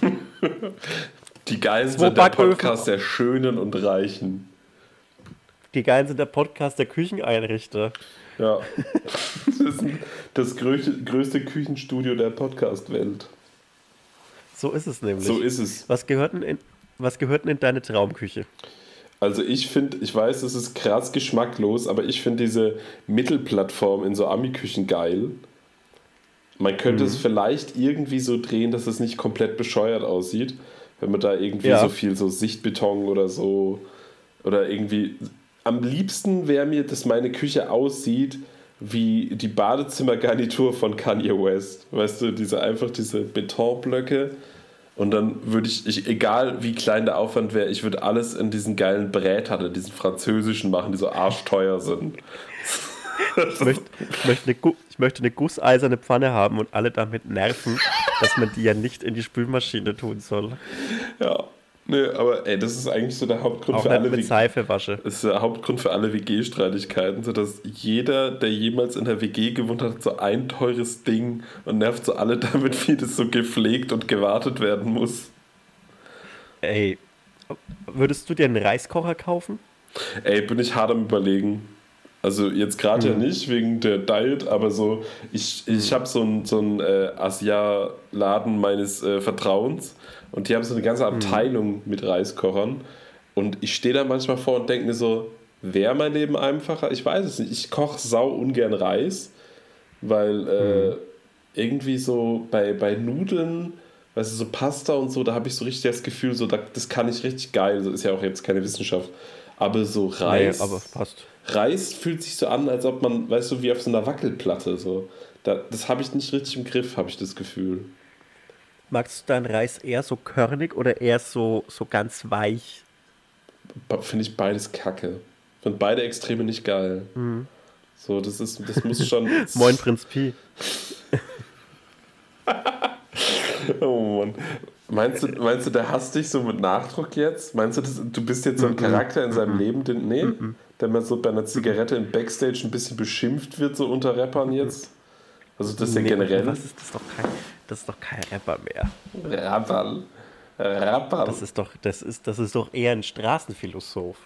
Die Geilen Zwei sind der Backöfen. Podcast der Schönen und Reichen. Die Geilen sind der Podcast der Kücheneinrichter. Ja. das ist das größte, größte Küchenstudio der Podcast-Welt. So ist es nämlich. So ist es. was, gehört denn in, was gehört denn in deine Traumküche? Also ich finde, ich weiß, es ist krass geschmacklos, aber ich finde diese Mittelplattform in so Ami-Küchen geil. Man könnte Mhm. es vielleicht irgendwie so drehen, dass es nicht komplett bescheuert aussieht, wenn man da irgendwie Ja. so viel so Sichtbeton oder so oder irgendwie. Am liebsten wäre mir, dass meine Küche aussieht wie die Badezimmergarnitur von Kanye West. Weißt du, diese einfach diese Betonblöcke. Und dann würde ich, ich, egal wie klein der Aufwand wäre, ich würde alles in diesen geilen Brätern, in diesen französischen machen, die so arschteuer sind. Ich möchte, ich, möchte eine, ich möchte eine gusseiserne Pfanne haben und alle damit nerven, dass man die ja nicht in die Spülmaschine tun soll. Ja. Nö, aber ey, das ist eigentlich so der Hauptgrund Auch für alle mit Seife wasche. Das ist der Hauptgrund für alle WG-Streitigkeiten, so dass jeder, der jemals in der WG gewohnt hat, so ein teures Ding und nervt so alle damit, wie das so gepflegt und gewartet werden muss. Ey, würdest du dir einen Reiskocher kaufen? Ey, bin ich hart am überlegen. Also jetzt gerade ja nicht wegen der Diet, aber so, ich, ich habe so einen so äh, Asia-Laden meines äh, Vertrauens und die haben so eine ganze Abteilung mit Reiskochern und ich stehe da manchmal vor und denke mir so, wäre mein Leben einfacher? Ich weiß es nicht. Ich koche sau ungern Reis, weil äh, irgendwie so bei, bei Nudeln, weißt du, so Pasta und so, da habe ich so richtig das Gefühl, so, da, das kann ich richtig geil. So ist ja auch jetzt keine Wissenschaft. Aber so Reis. Nee, aber passt. Reis fühlt sich so an, als ob man, weißt du, wie auf so einer Wackelplatte. So. Da, das habe ich nicht richtig im Griff, habe ich das Gefühl. Magst du deinen Reis eher so körnig oder eher so, so ganz weich? Finde ich beides kacke. Finde beide Extreme nicht geil. So, das ist, das muss schon. Moin Prinz Pi. Oh Mann. Meinst du, meinst du, der hasst dich so mit Nachdruck jetzt? Meinst du, das, du bist jetzt so ein Charakter in seinem Leben, den, nee, der mal so bei einer Zigarette im Backstage ein bisschen beschimpft wird, so unter Rappern jetzt? Also das ist ja Nee, generell. Was ist das doch kein, das ist doch kein Rapper mehr. Rapper. Rapper. Das ist doch, das ist, das ist doch eher ein Straßenphilosoph.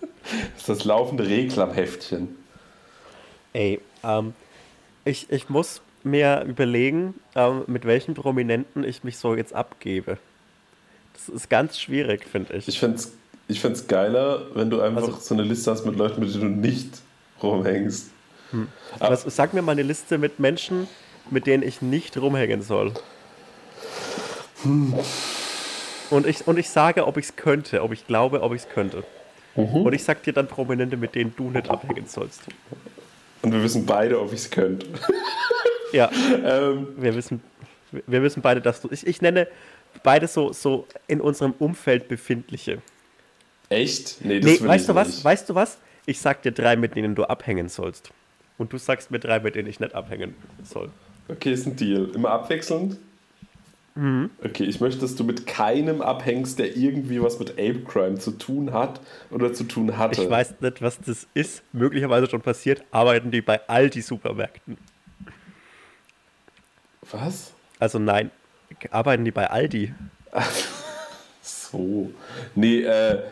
Das ist das laufende Reklamheftchen. Ey, ähm, ich, ich muss mir überlegen, ähm, mit welchen Prominenten ich mich so jetzt abgebe. Das ist ganz schwierig, finde ich. Ich fände es ich find's geiler, wenn du einfach Also- so eine Liste hast mit Leuten, mit denen du nicht rumhängst. Ah. Was, sag mir mal eine Liste mit Menschen, mit denen ich nicht rumhängen soll. Hm. Und, ich, und ich sage, ob ich es könnte, ob ich glaube, ob ich es könnte. Mhm. Und ich sag dir dann Prominente, mit denen du nicht abhängen sollst. Und wir wissen beide, ob ich es könnte. Ja. Ähm, wir, wissen, wir wissen beide, dass du. Ich, ich nenne beide so, so in unserem Umfeld befindliche. Echt? Nee, das nee, weißt du was? Nicht. Weißt du was? Ich sag dir drei, mit denen du abhängen sollst. Und du sagst mir drei, mit denen ich nicht abhängen soll. Okay, ist ein Deal. Immer abwechselnd? Mhm. Okay, ich möchte, dass du mit keinem abhängst, der irgendwie was mit Ape Crime zu tun hat oder zu tun hatte. Ich weiß nicht, was das ist. Möglicherweise schon passiert. Arbeiten die bei Aldi-Supermärkten? Was? Also nein, arbeiten die bei Aldi? so. Nee, äh,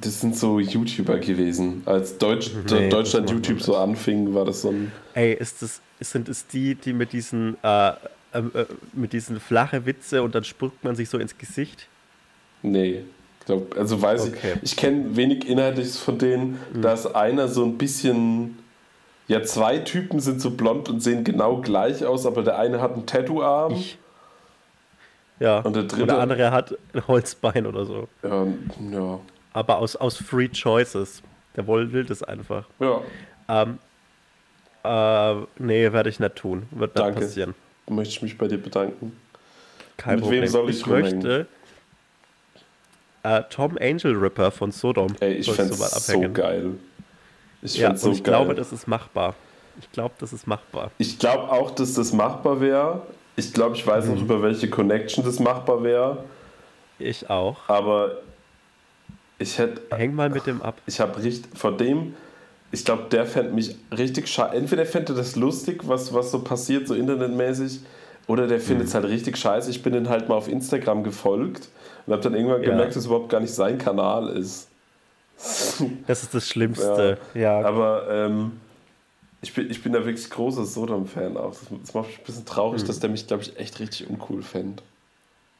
das sind so YouTuber gewesen. Als Deutsch, nee, Deutschland YouTube so anfing, war das so ein. Ey, ist das, sind es die, die mit diesen, äh, äh, mit diesen flache Witze und dann spuckt man sich so ins Gesicht? Nee. Glaub, also weiß okay. ich, ich kenne wenig Inhaltliches von denen. Mhm. Da ist einer so ein bisschen. Ja, zwei Typen sind so blond und sehen genau gleich aus, aber der eine hat einen Tattoo-Arm. Ja. Und der dritte. Und der andere hat ein Holzbein oder so. Ja, ja aber aus, aus Free Choices. Der will, will das einfach. Ja. Ähm, äh, nee, werde ich nicht tun. Wird nicht Danke. passieren. Möchte ich mich bei dir bedanken. Kein Mit Problem. wem soll ich, ich möchte äh, Tom Angel Ripper von Sodom. Ey, ich fände es so geil. Ich ja, so ich geil. glaube, das ist machbar. Ich glaube, das ist machbar. Ich glaube auch, dass das machbar wäre. Ich glaube, ich weiß mhm. noch, über welche Connection das machbar wäre. Ich auch. Aber ich hätte. Häng mal mit dem ab. Ich habe richtig. Vor dem. Ich glaube, der fände mich richtig scheiße. Entweder fände das lustig, was, was so passiert, so internetmäßig, oder der findet es mhm. halt richtig scheiße. Ich bin den halt mal auf Instagram gefolgt und habe dann irgendwann ja. gemerkt, dass es überhaupt gar nicht sein Kanal ist. Das ist das Schlimmste, ja. ja. Aber ähm, ich, bin, ich bin da wirklich großer Sodom-Fan auch. Das, das, macht mich ein bisschen traurig, mhm. dass der mich, glaube ich, echt richtig uncool fände.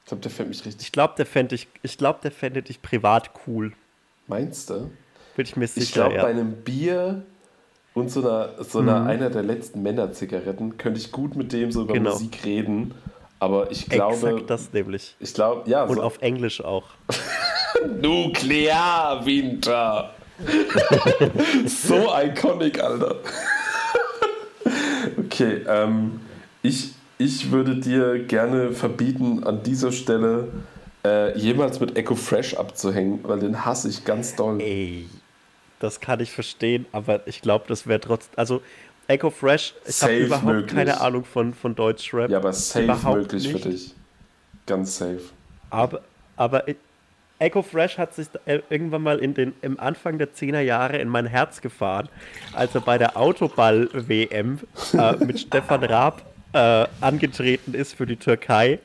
Ich glaube, der fände mich richtig. Ich glaube, der fände ich, ich glaube, der fände dich privat cool. Meinst du? Bin ich mir sicher. Ich glaube, ja. bei einem Bier und so einer, so einer, mhm. einer der letzten Männerzigaretten könnte ich gut mit dem so über genau. Musik reden. Aber ich glaube. Exakt das nämlich. Ich glaube, ja. Und so. auf Englisch auch. Nuklearwinter. so iconic, Alter. okay, ähm, ich, ich würde dir gerne verbieten, an dieser Stelle äh, jemals mit Echo Fresh abzuhängen, weil den hasse ich ganz doll. Ey, das kann ich verstehen, aber ich glaube, das wäre trotzdem. Also, Echo Fresh, ich habe überhaupt möglich. keine Ahnung von, von Deutschrap. Ja, aber safe überhaupt möglich nicht. für dich. Ganz safe. Aber, aber Echo Fresh hat sich äh, irgendwann mal in den, im Anfang der 10er Jahre in mein Herz gefahren, als er bei der Autoball-WM äh, mit Stefan Raab äh, angetreten ist für die Türkei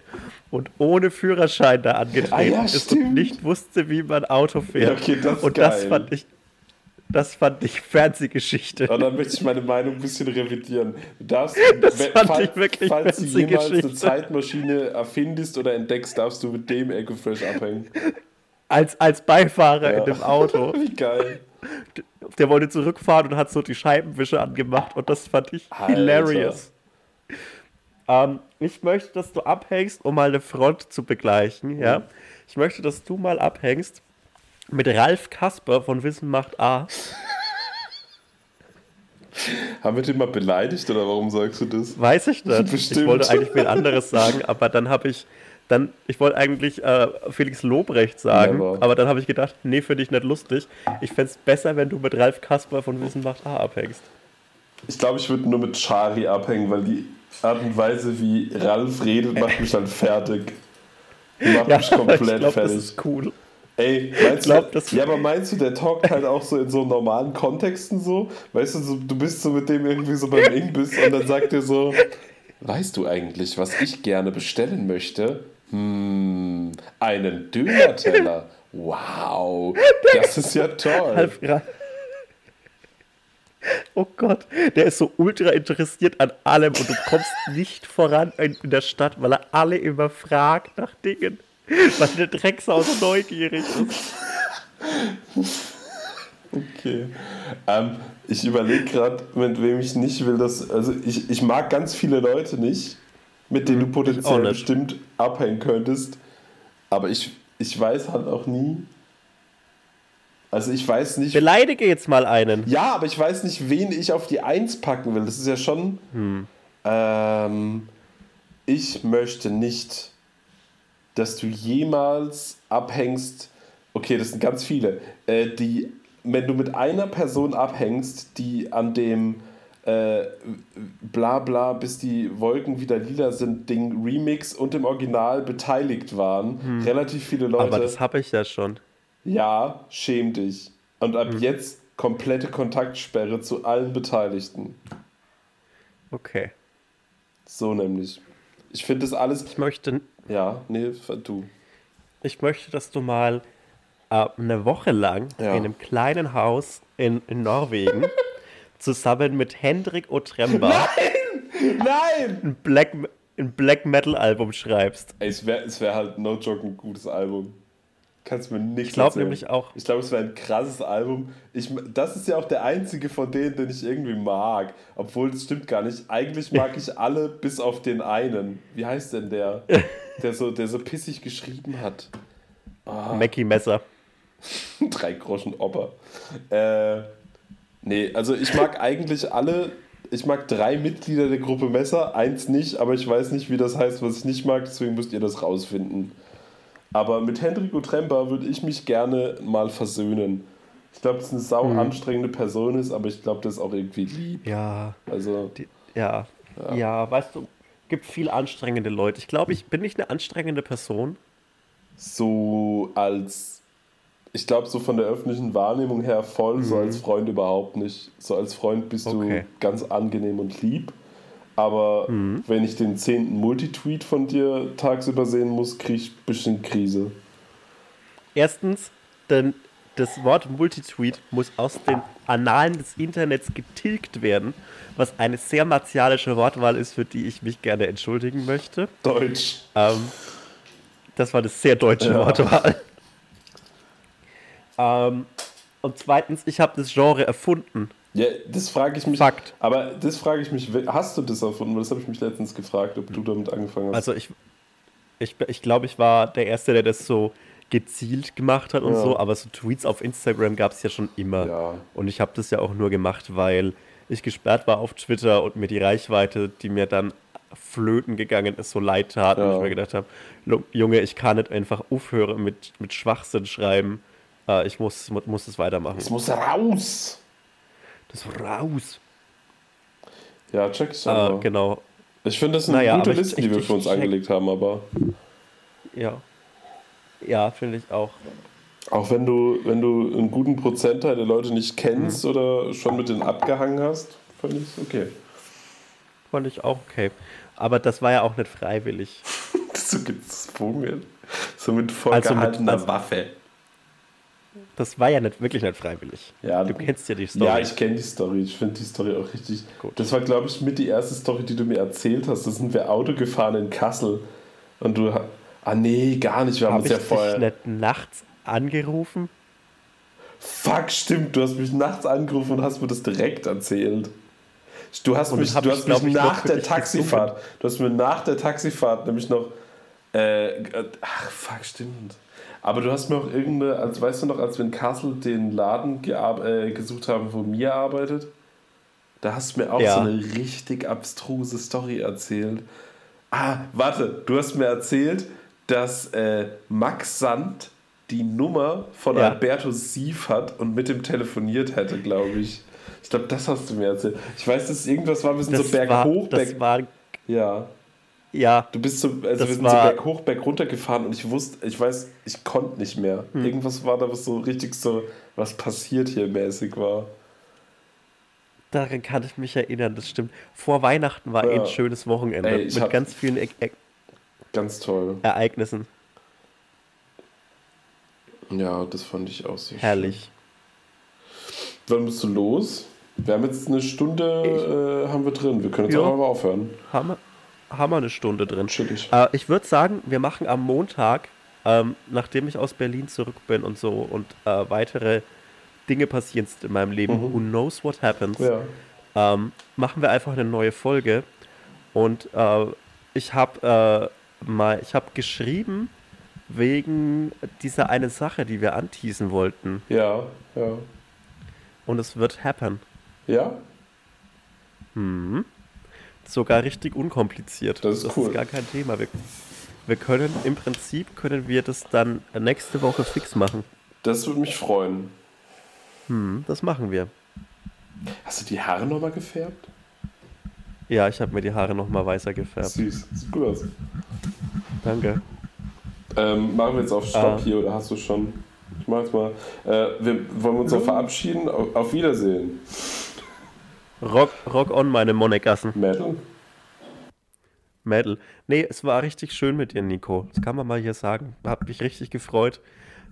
und ohne Führerschein da angetreten ah, ja, ist und nicht wusste, wie man Auto fährt. Ja, okay, das und geil. das fand ich das fand ich Fernsehgeschichte. Und dann möchte ich meine Meinung ein bisschen revidieren. Du darfst, das fand falls, ich wirklich falls du jemals eine Zeitmaschine erfindest oder entdeckst, darfst du mit dem Ecofresh abhängen. Als, als Beifahrer ja. in dem Auto. Wie geil. Der wollte zurückfahren und hat so die Scheibenwische angemacht und das fand ich Alter. hilarious. Ähm, ich möchte, dass du abhängst, um mal eine Front zu begleichen. Ja? Mhm. Ich möchte, dass du mal abhängst mit Ralf Kasper von Wissen macht A. Haben wir den mal beleidigt oder warum sagst du das? Weiß ich nicht. Bestimmt. Ich wollte eigentlich viel anderes sagen, aber dann habe ich dann, ich wollte eigentlich äh, Felix Lobrecht sagen, Never. aber dann habe ich gedacht, nee, finde ich nicht lustig. Ich fände es besser, wenn du mit Ralf Kasper von Wissen macht A abhängst. Ich glaube, ich würde nur mit Chari abhängen, weil die Art und Weise, wie Ralf redet, macht mich dann fertig. Macht ja, mich komplett ich glaub, fertig. Das ist cool. Ey, meinst glaub, du, ja, aber meinst du, der talkt halt auch so in so normalen Kontexten so? Weißt du, so, du bist so mit dem irgendwie so beim Imbiss und dann sagt er so, weißt du eigentlich, was ich gerne bestellen möchte? Hm, einen Döner-Teller. Wow, das ist ja toll. Oh Gott, der ist so ultra interessiert an allem und du kommst nicht voran in der Stadt, weil er alle immer fragt nach Dingen. Weil der Drecksau so neugierig ist. Okay. Ähm, ich überlege gerade, mit wem ich nicht will, dass. Also ich, ich mag ganz viele Leute nicht, mit denen du potenziell bestimmt abhängen könntest. Aber ich, ich weiß halt auch nie, also ich weiß nicht. Beleidige jetzt mal einen. Ja, aber ich weiß nicht, wen ich auf die Eins packen will. Das ist ja schon. Hm. Ähm, ich möchte nicht, dass du jemals abhängst. Okay, das sind ganz viele. Äh, die, wenn du mit einer Person abhängst, die an dem äh, bla bla, bis die Wolken wieder lila sind, Ding Remix und im Original beteiligt waren. Hm. Relativ viele Leute. Aber das habe ich ja schon. Ja, schäm dich. Und ab hm. jetzt komplette Kontaktsperre zu allen Beteiligten. Okay. So nämlich. Ich finde das alles. Ich möchte. Ja, nee, du. Ich möchte, dass du mal äh, eine Woche lang ja. in einem kleinen Haus in, in Norwegen zusammen mit Hendrik Otremba Nein! Nein! ein Black, ein Black Metal Album schreibst. Ey, es wäre wär halt no joke ein gutes Album. Kannst mir nicht Ich glaube nämlich auch. Ich glaube, es wäre ein krasses Album. Ich, das ist ja auch der einzige von denen, den ich irgendwie mag. Obwohl, das stimmt gar nicht. Eigentlich mag ich alle bis auf den einen. Wie heißt denn der? Der so, der so pissig geschrieben hat. Oh. Mackie Messer. Drei Groschen Oper. Äh, Nee, also ich mag eigentlich alle. Ich mag drei Mitglieder der Gruppe Messer, eins nicht, aber ich weiß nicht, wie das heißt, was ich nicht mag, deswegen müsst ihr das rausfinden. Aber mit Hendrik Tremper würde ich mich gerne mal versöhnen. Ich glaube, dass eine sau mhm. anstrengende Person ist, aber ich glaube, das ist auch irgendwie lieb. Ja. Also. Die, ja. ja. Ja, weißt du, gibt viel anstrengende Leute. Ich glaube, ich bin nicht eine anstrengende Person. So als ich glaube, so von der öffentlichen Wahrnehmung her voll, mhm. so als Freund überhaupt nicht. So als Freund bist okay. du ganz angenehm und lieb. Aber mhm. wenn ich den zehnten Multitweet von dir tagsüber sehen muss, kriege ich ein bisschen Krise. Erstens, denn das Wort Multitweet muss aus den Annalen des Internets getilgt werden, was eine sehr martialische Wortwahl ist, für die ich mich gerne entschuldigen möchte. Deutsch. Ähm, das war eine sehr deutsche ja. Wortwahl. Ähm, und zweitens, ich habe das Genre erfunden. Ja, das frage ich mich. Fakt. Aber das frage ich mich, hast du das erfunden? Das habe ich mich letztens gefragt, ob du damit angefangen hast. Also ich, ich, ich glaube, ich war der Erste, der das so gezielt gemacht hat und ja. so, aber so Tweets auf Instagram gab es ja schon immer. Ja. Und ich habe das ja auch nur gemacht, weil ich gesperrt war auf Twitter und mir die Reichweite, die mir dann flöten gegangen ist, so leid tat. Ja. Und ich mir gedacht habe, Junge, ich kann nicht einfach aufhören mit, mit Schwachsinn schreiben äh, ich muss, muss es weitermachen. Es muss raus. Das raus. Ja, check ich äh, Genau. Ich finde, das sind naja, gute Listen, ich, die wir für uns angelegt haben, aber. Ja. Ja, finde ich auch. Auch wenn du, wenn du einen guten Prozentteil der Leute nicht kennst mhm. oder schon mit denen abgehangen hast, fand ich es okay. Fand ich auch okay. Aber das war ja auch nicht freiwillig. so gezwungen. So mit vollgehaltener also mit, Waffe. Das war ja nicht, wirklich nicht freiwillig. Ja, du kennst ja die Story. Ja, ich kenne die Story. Ich finde die Story auch richtig. Gut. Das war, glaube ich, mit die erste Story, die du mir erzählt hast. Da sind wir Auto gefahren in Kassel. Und du. Ah, nee, gar nicht. Wir haben Hab uns ja vorher. Dich nicht nachts angerufen? Fuck, stimmt. Du hast mich nachts angerufen und hast mir das direkt erzählt. Du hast und mich, du hast mich nach der Taxifahrt. Du hast mir nach der Taxifahrt nämlich noch. Äh, ach, fuck, stimmt. Aber du hast mir auch irgendeine, als weißt du noch, als wir in Kassel den Laden äh, gesucht haben, wo Mia arbeitet, da hast du mir auch ja. so eine richtig abstruse Story erzählt. Ah, warte, du hast mir erzählt, dass äh, Max Sand die Nummer von ja. Alberto Sief hat und mit ihm telefoniert hätte, glaube ich. Ich glaube, das hast du mir erzählt. Ich weiß, dass irgendwas war, wir sind das so berghoch. War, das war ja. Ja. Du bist so, also wir sind so berg hoch, berg runter gefahren und ich wusste, ich weiß, ich konnte nicht mehr. Hm. Irgendwas war da, was so richtig so, was passiert hier mäßig war. Daran kann ich mich erinnern, das stimmt. Vor Weihnachten war ja. ein schönes Wochenende Ey, mit ganz vielen e e ganz toll. Ereignissen. Ja, das fand ich auch sehr Herrlich. Schön. Wann bist du los? Wir haben jetzt eine Stunde äh, haben wir drin. Wir können jetzt ja. auch mal aufhören. Haben wir? Haben wir eine Stunde drin. Äh, ich würde sagen, wir machen am Montag, ähm, nachdem ich aus Berlin zurück bin und so und äh, weitere Dinge passieren in meinem Leben, mhm. who knows what happens, ja. ähm, machen wir einfach eine neue Folge. Und äh, ich habe äh, mal, ich habe geschrieben wegen dieser eine Sache, die wir anteasen wollten. Ja, ja. Und es wird happen. Ja? Hm. Sogar richtig unkompliziert. Das ist das cool. ist gar kein Thema. Wir, wir können im Prinzip können wir das dann nächste Woche fix machen. Das würde mich freuen. Hm, das machen wir. Hast du die Haare nochmal gefärbt? Ja, ich habe mir die Haare nochmal weißer gefärbt. Süß. Sieht gut aus. Danke. Ähm, machen wir jetzt auf Stopp Ah. hier oder hast du schon? Ich mach jetzt mal. Äh, wir wollen uns noch verabschieden. Auf, auf Wiedersehen. Rock, rock on, meine Monegassen. Metal. Mädel. Nee, es war richtig schön mit dir, Nico. Das kann man mal hier sagen. Hab mich richtig gefreut,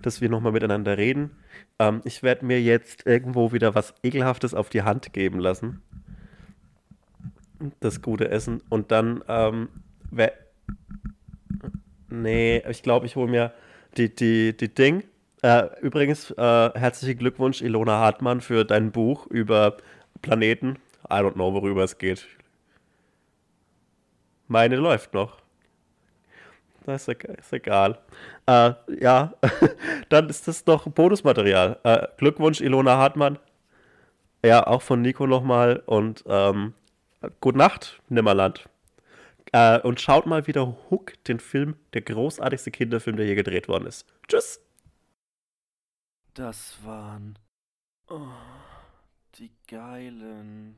dass wir nochmal miteinander reden. Ähm, ich werde mir jetzt irgendwo wieder was Ekelhaftes auf die Hand geben lassen. Das gute Essen. Und dann, ähm, wer- Nee, ich glaube, ich hole mir die, die, die Ding. Äh, übrigens, äh, herzlichen Glückwunsch, Ilona Hartmann, für dein Buch über Planeten. I don't know, worüber es geht. Meine läuft noch. Das ist, egal-. Äh, ja, dann ist das noch Bonusmaterial. Äh, Glückwunsch, Ilona Hartmann. Ja, auch von Nico nochmal. Und ähm, gute Nacht, Nimmerland. Äh, und schaut mal wieder Hook, den Film, der großartigste Kinderfilm, der je gedreht worden ist. Tschüss. Das waren oh, geilen.